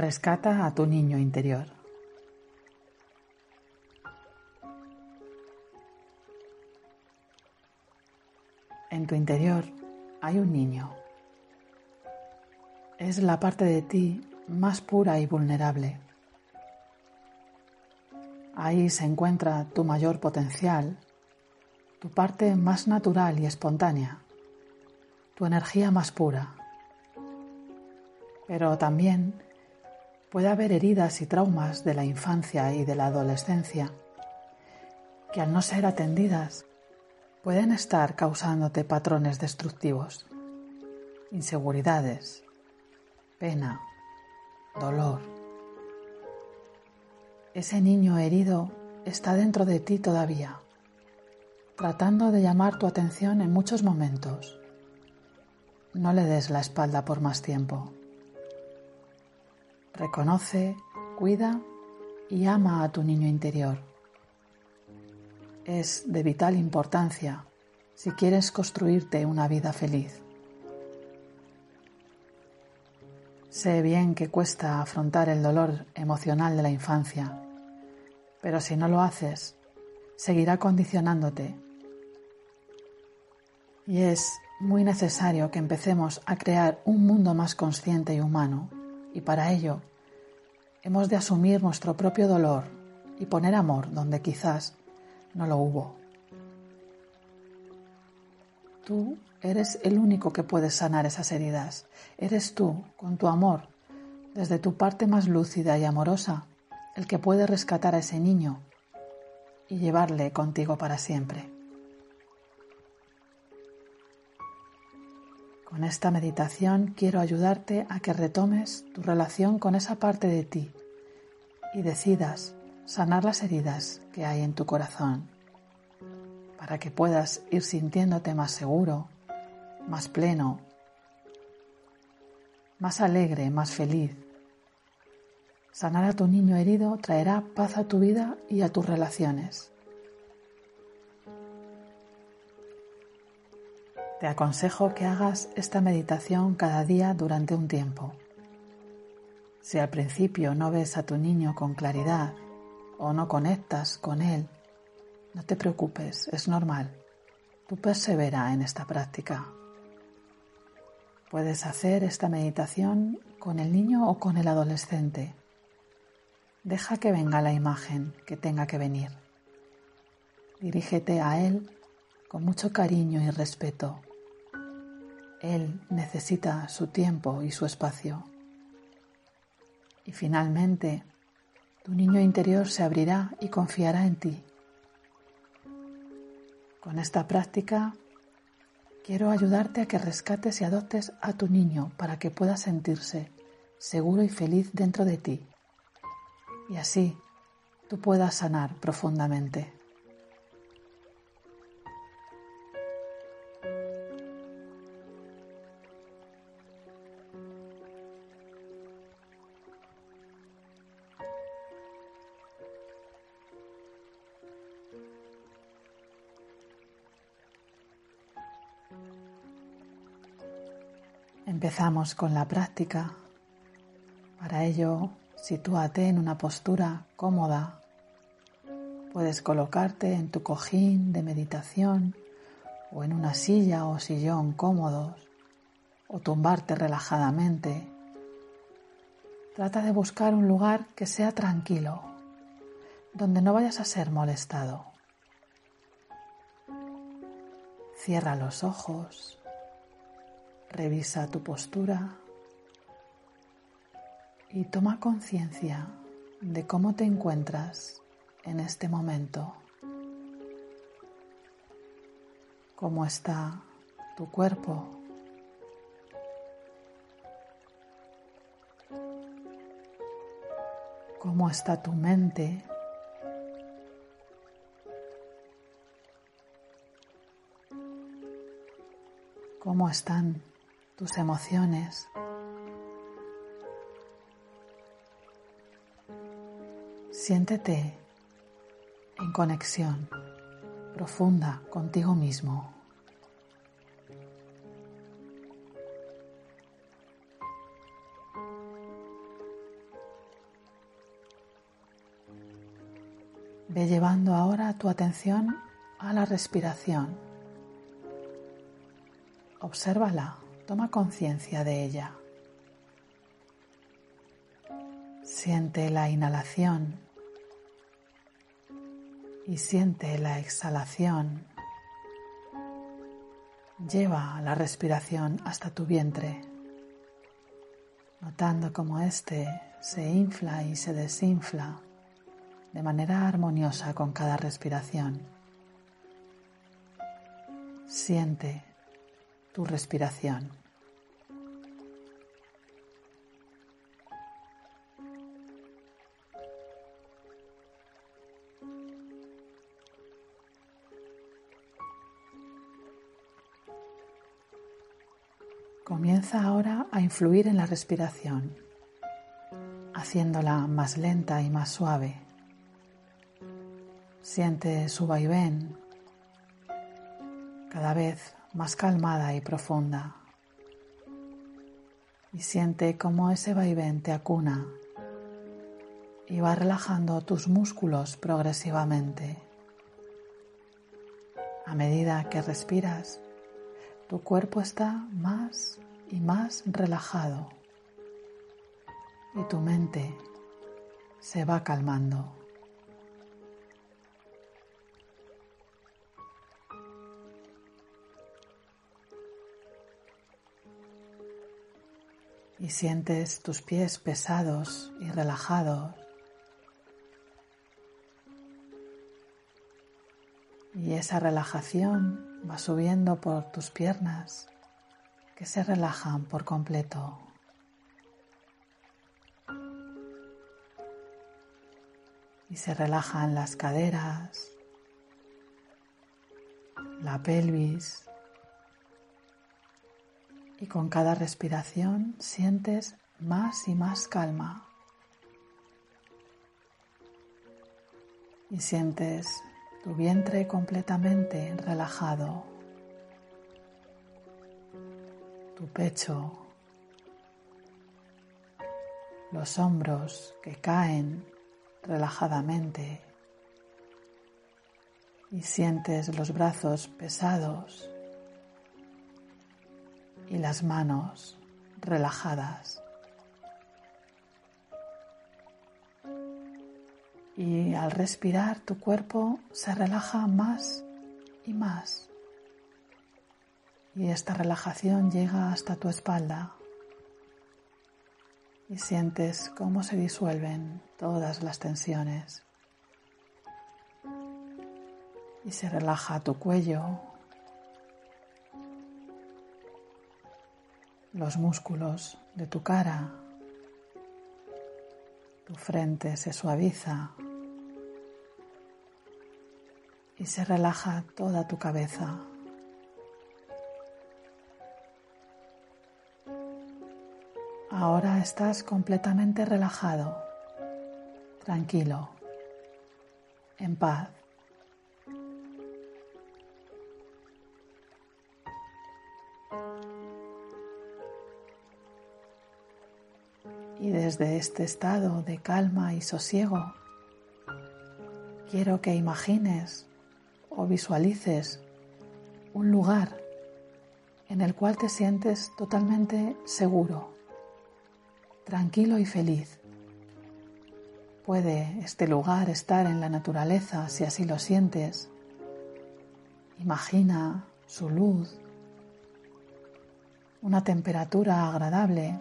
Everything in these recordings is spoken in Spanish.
Rescata a tu niño interior. En tu interior hay un niño. Es la parte de ti más pura y vulnerable. Ahí se encuentra tu mayor potencial, tu parte más natural y espontánea, tu energía más pura. Pero también puede haber heridas y traumas de la infancia y de la adolescencia que al no ser atendidas pueden estar causándote patrones destructivos, inseguridades, pena, dolor. Ese niño herido está dentro de ti todavía, tratando de llamar tu atención en muchos momentos. No le des la espalda por más tiempo. Reconoce, cuida y ama a tu niño interior. Es de vital importancia si quieres construirte una vida feliz. Sé bien que cuesta afrontar el dolor emocional de la infancia, pero si no lo haces, seguirá condicionándote. Y es muy necesario que empecemos a crear un mundo más consciente y humano, y para ello hemos de asumir nuestro propio dolor y poner amor donde quizás no lo hubo. Tú eres el único que puede sanar esas heridas. Eres tú, con tu amor, desde tu parte más lúcida y amorosa, el que puede rescatar a ese niño y llevarle contigo para siempre. Con esta meditación quiero ayudarte a que retomes tu relación con esa parte de ti y decidas sanar las heridas que hay en tu corazón para que puedas ir sintiéndote más seguro, más pleno, más alegre, más feliz. Sanar a tu niño herido traerá paz a tu vida y a tus relaciones. Te aconsejo que hagas esta meditación cada día durante un tiempo. Si al principio no ves a tu niño con claridad o no conectas con él, no te preocupes, es normal. Tú persevera en esta práctica. Puedes hacer esta meditación con el niño o con el adolescente. Deja que venga la imagen que tenga que venir. Dirígete a él con mucho cariño y respeto. Él necesita su tiempo y su espacio. Y finalmente, tu niño interior se abrirá y confiará en ti. Con esta práctica quiero ayudarte a que rescates y adoptes a tu niño para que pueda sentirse seguro y feliz dentro de ti. Y así tú puedas sanar profundamente. Empezamos con la práctica. Para ello, sitúate en una postura cómoda. Puedes colocarte en tu cojín de meditación o en una silla o sillón cómodos o tumbarte relajadamente. Trata de buscar un lugar que sea tranquilo, donde no vayas a ser molestado. Cierra los ojos Revisa tu postura y toma conciencia de cómo te encuentras en este momento. Cómo está tu cuerpo. Cómo está tu mente. Cómo están tus emociones. Siéntete en conexión profunda contigo mismo. Ve llevando ahora tu atención a la respiración. Obsérvala toma conciencia de ella. Siente la inhalación y siente la exhalación. Lleva la respiración hasta tu vientre, notando cómo éste se infla y se desinfla de manera armoniosa con cada respiración. Siente tu respiración. Ahora a influir en la respiración, haciéndola más lenta y más suave. Siente su vaivén cada vez más calmada y profunda. Y siente cómo ese vaivén te acuna y va relajando tus músculos progresivamente. A medida que respiras, tu cuerpo está más y más relajado y tu mente se va calmando. y sientes tus pies pesados y relajados. Y esa relajación va subiendo por tus piernas que se relajan por completo. Y se relajan las caderas, la pelvis, y con cada respiración sientes más y más calma. Y sientes tu vientre completamente relajado, tu pecho, los hombros que caen relajadamente y sientes los brazos pesados y las manos relajadas. Y al respirar tu cuerpo se relaja más y más. Y esta relajación llega hasta tu espalda. Y sientes cómo se disuelven todas las tensiones. Y se relaja tu cuello, los músculos de tu cara, tu frente se suaviza y se relaja toda tu cabeza. Ahora estás completamente relajado, tranquilo, en paz. Y desde este estado de calma y sosiego, quiero que imagines o visualices un lugar en el cual te sientes totalmente seguro, tranquilo y feliz. Puede este lugar estar en la naturaleza si así lo sientes. Imagina su luz, una temperatura agradable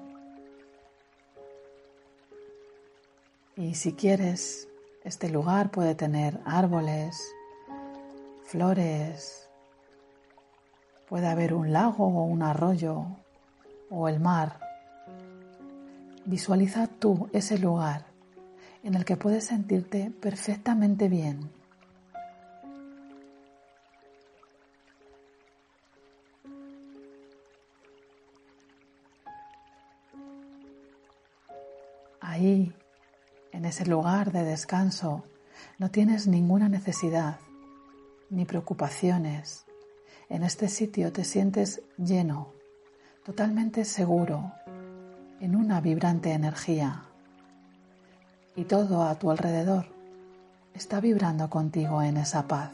Y si quieres, este lugar puede tener árboles, flores, puede haber un lago o un arroyo o el mar. Visualiza tú ese lugar en el que puedes sentirte perfectamente bien. Ahí en ese lugar de descanso no tienes ninguna necesidad ni preocupaciones. En este sitio te sientes lleno, totalmente seguro, en una vibrante energía. Y todo a tu alrededor está vibrando contigo en esa paz.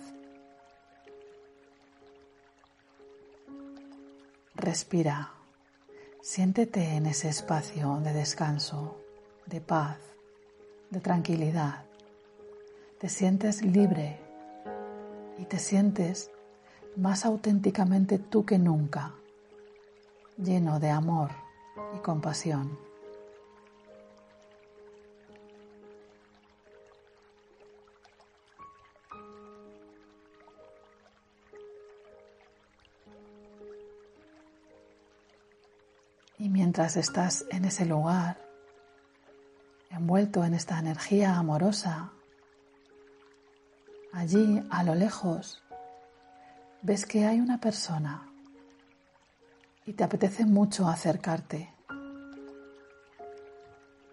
Respira, siéntete en ese espacio de descanso, de paz, de tranquilidad. Te sientes libre y te sientes más auténticamente tú que nunca, lleno de amor y compasión. Y mientras estás en ese lugar, envuelto en esta energía amorosa, allí a lo lejos ves que hay una persona y te apetece mucho acercarte.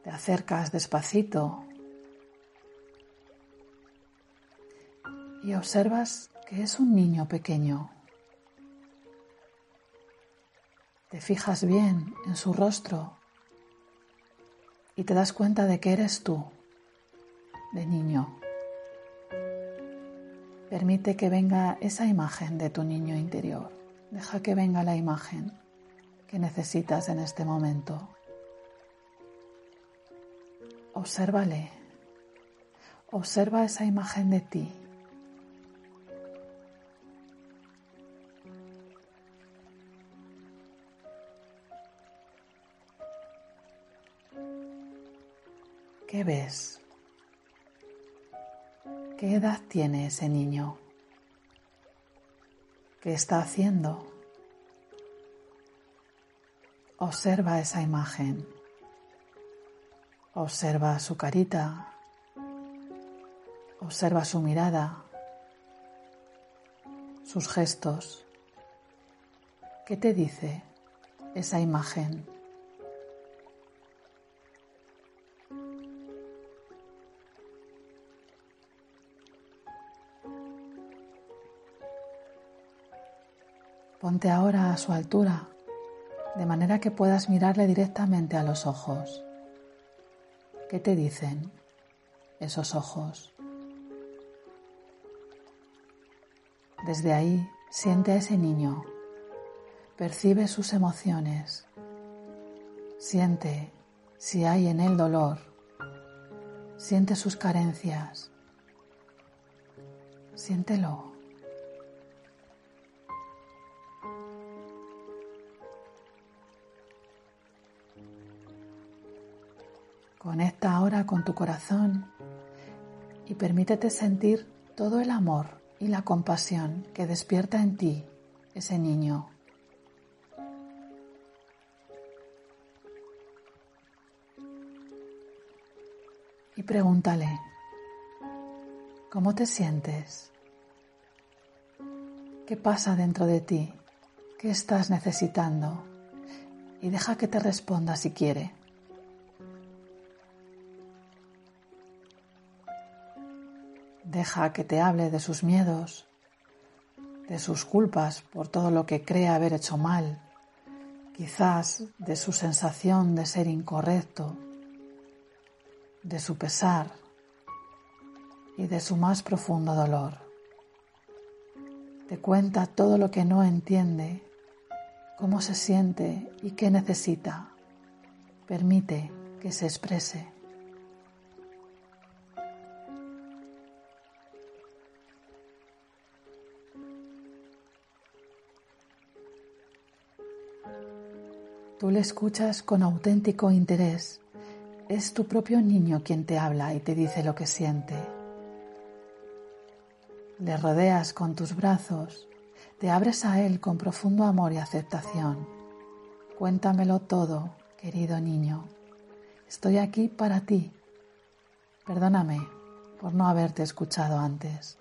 Te acercas despacito y observas que es un niño pequeño. Te fijas bien en su rostro y te das cuenta de que eres tú, de niño. Permite que venga esa imagen de tu niño interior. Deja que venga la imagen que necesitas en este momento. Obsérvale. Observa esa imagen de ti. ¿Qué ves? ¿Qué edad tiene ese niño? ¿Qué está haciendo? Observa esa imagen. Observa su carita. Observa su mirada. Sus gestos. ¿Qué te dice esa imagen? Ponte ahora a su altura, de manera que puedas mirarle directamente a los ojos. ¿Qué te dicen esos ojos? Desde ahí siente a ese niño, percibe sus emociones, siente si hay en él dolor, siente sus carencias, siéntelo. Conecta ahora con tu corazón y permítete sentir todo el amor y la compasión que despierta en ti ese niño. Y pregúntale, ¿cómo te sientes? ¿Qué pasa dentro de ti? ¿Qué estás necesitando? Y deja que te responda si quiere. Deja que te hable de sus miedos, de sus culpas por todo lo que cree haber hecho mal, quizás de su sensación de ser incorrecto, de su pesar y de su más profundo dolor. Te cuenta todo lo que no entiende, cómo se siente y qué necesita. Permite que se exprese. Tú le escuchas con auténtico interés. Es tu propio niño quien te habla y te dice lo que siente. Le rodeas con tus brazos, te abres a él con profundo amor y aceptación. Cuéntamelo todo, querido niño. Estoy aquí para ti. Perdóname por no haberte escuchado antes.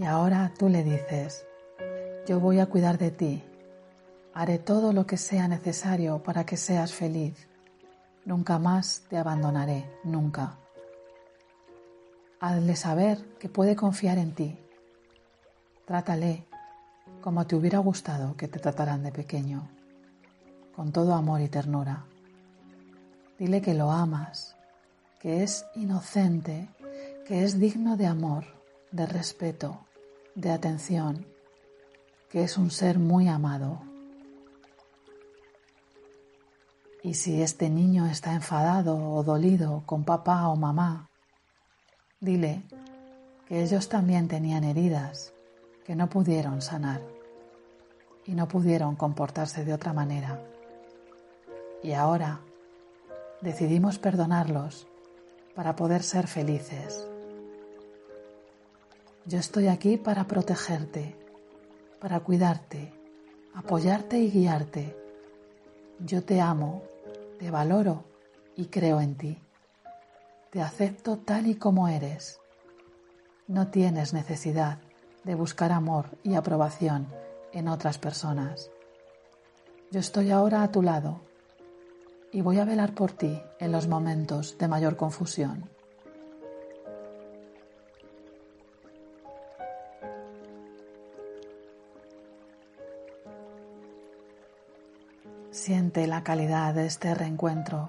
Y ahora tú le dices, yo voy a cuidar de ti, haré todo lo que sea necesario para que seas feliz, nunca más te abandonaré, nunca. Hazle saber que puede confiar en ti. Trátale como te hubiera gustado que te trataran de pequeño, con todo amor y ternura. Dile que lo amas, que es inocente, que es digno de amor, de respeto, de atención, que es un ser muy amado. Y si este niño está enfadado o dolido con papá o mamá, dile que ellos también tenían heridas que no pudieron sanar y no pudieron comportarse de otra manera. Y ahora decidimos perdonarlos para poder ser felices. Yo estoy aquí para protegerte, para cuidarte, apoyarte y guiarte. Yo te amo, te valoro y creo en ti. Te acepto tal y como eres. No tienes necesidad de buscar amor y aprobación en otras personas. Yo estoy ahora a tu lado y voy a velar por ti en los momentos de mayor confusión. Siente la calidad de este reencuentro,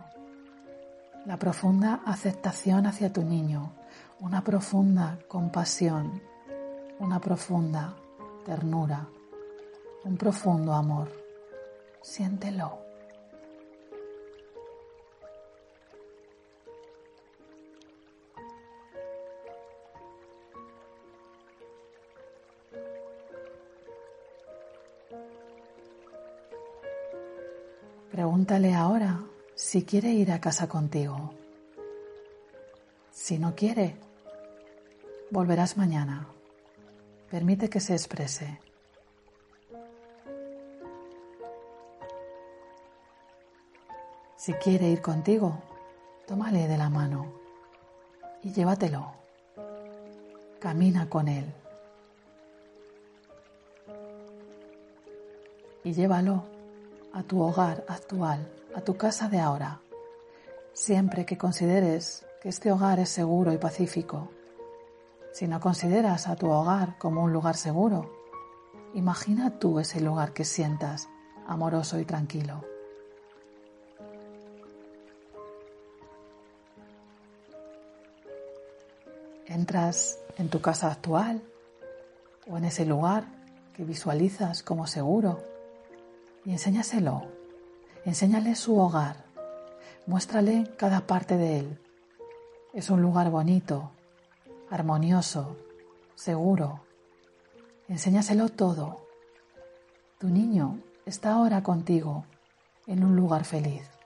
la profunda aceptación hacia tu niño, una profunda compasión, una profunda ternura, un profundo amor. Siéntelo. Pregúntale ahora si quiere ir a casa contigo. Si no quiere, volverás mañana. Permite que se exprese. Si quiere ir contigo, tómale de la mano y llévatelo. Camina con él. Y llévalo a tu hogar actual, a tu casa de ahora, siempre que consideres que este hogar es seguro y pacífico. Si no consideras a tu hogar como un lugar seguro, imagina tú ese lugar que sientas amoroso y tranquilo. Entras en tu casa actual o en ese lugar que visualizas como seguro y enséñaselo. Enséñale su hogar. Muéstrale cada parte de él. Es un lugar bonito, armonioso, seguro. Enséñaselo todo. Tu niño está ahora contigo en un lugar feliz.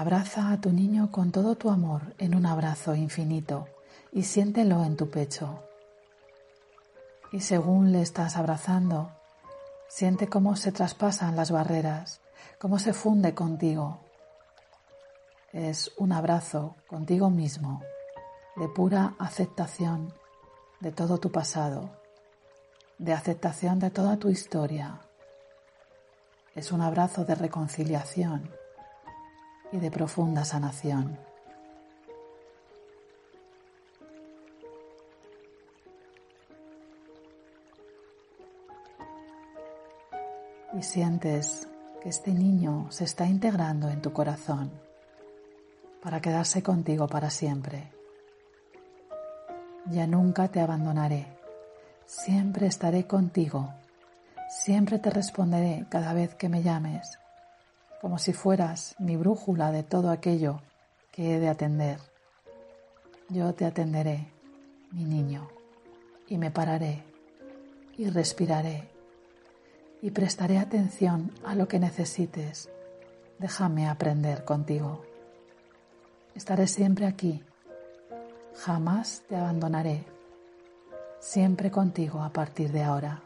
Abraza a tu niño con todo tu amor en un abrazo infinito y siéntelo en tu pecho. Y según le estás abrazando, siente cómo se traspasan las barreras, cómo se funde contigo. Es un abrazo contigo mismo, de pura aceptación de todo tu pasado, de aceptación de toda tu historia. Es un abrazo de reconciliación y de profunda sanación. Y sientes que este niño se está integrando en tu corazón para quedarse contigo para siempre. Ya nunca te abandonaré, siempre estaré contigo, siempre te responderé cada vez que me llames como si fueras mi brújula de todo aquello que he de atender. Yo te atenderé, mi niño, y me pararé, y respiraré, y prestaré atención a lo que necesites. Déjame aprender contigo. Estaré siempre aquí, jamás te abandonaré, siempre contigo a partir de ahora.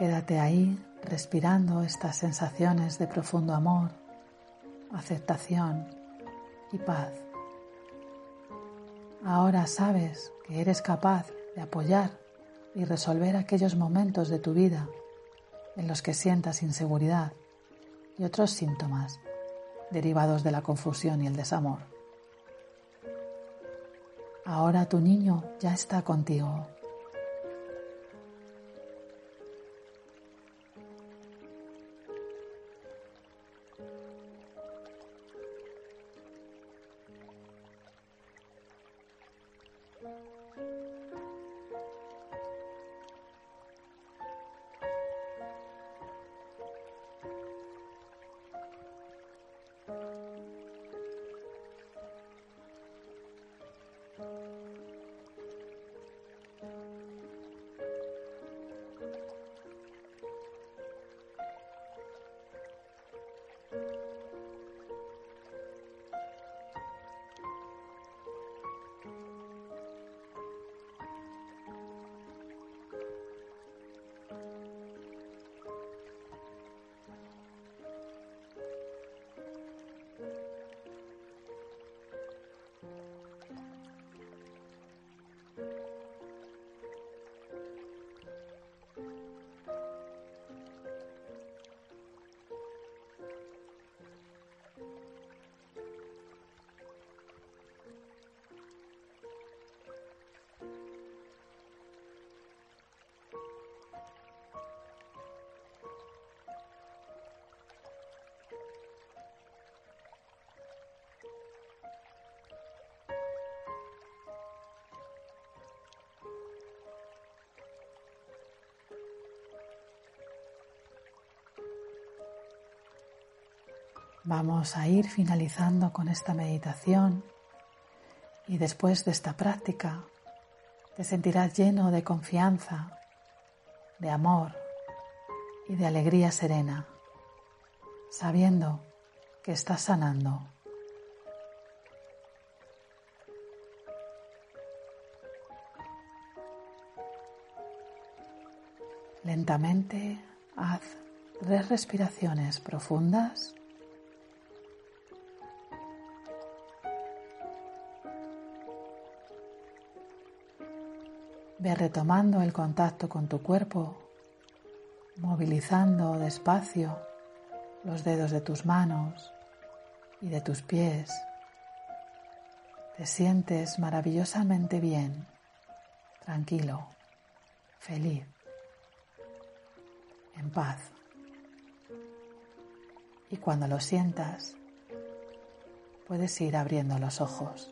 Quédate ahí respirando estas sensaciones de profundo amor, aceptación y paz. Ahora sabes que eres capaz de apoyar y resolver aquellos momentos de tu vida en los que sientas inseguridad y otros síntomas derivados de la confusión y el desamor. Ahora tu niño ya está contigo. Vamos a ir finalizando con esta meditación y después de esta práctica te sentirás lleno de confianza, de amor y de alegría serena, sabiendo que estás sanando. Lentamente haz tres respiraciones profundas Ve retomando el contacto con tu cuerpo, movilizando despacio los dedos de tus manos y de tus pies. Te sientes maravillosamente bien, tranquilo, feliz, en paz. Y cuando lo sientas, puedes ir abriendo los ojos.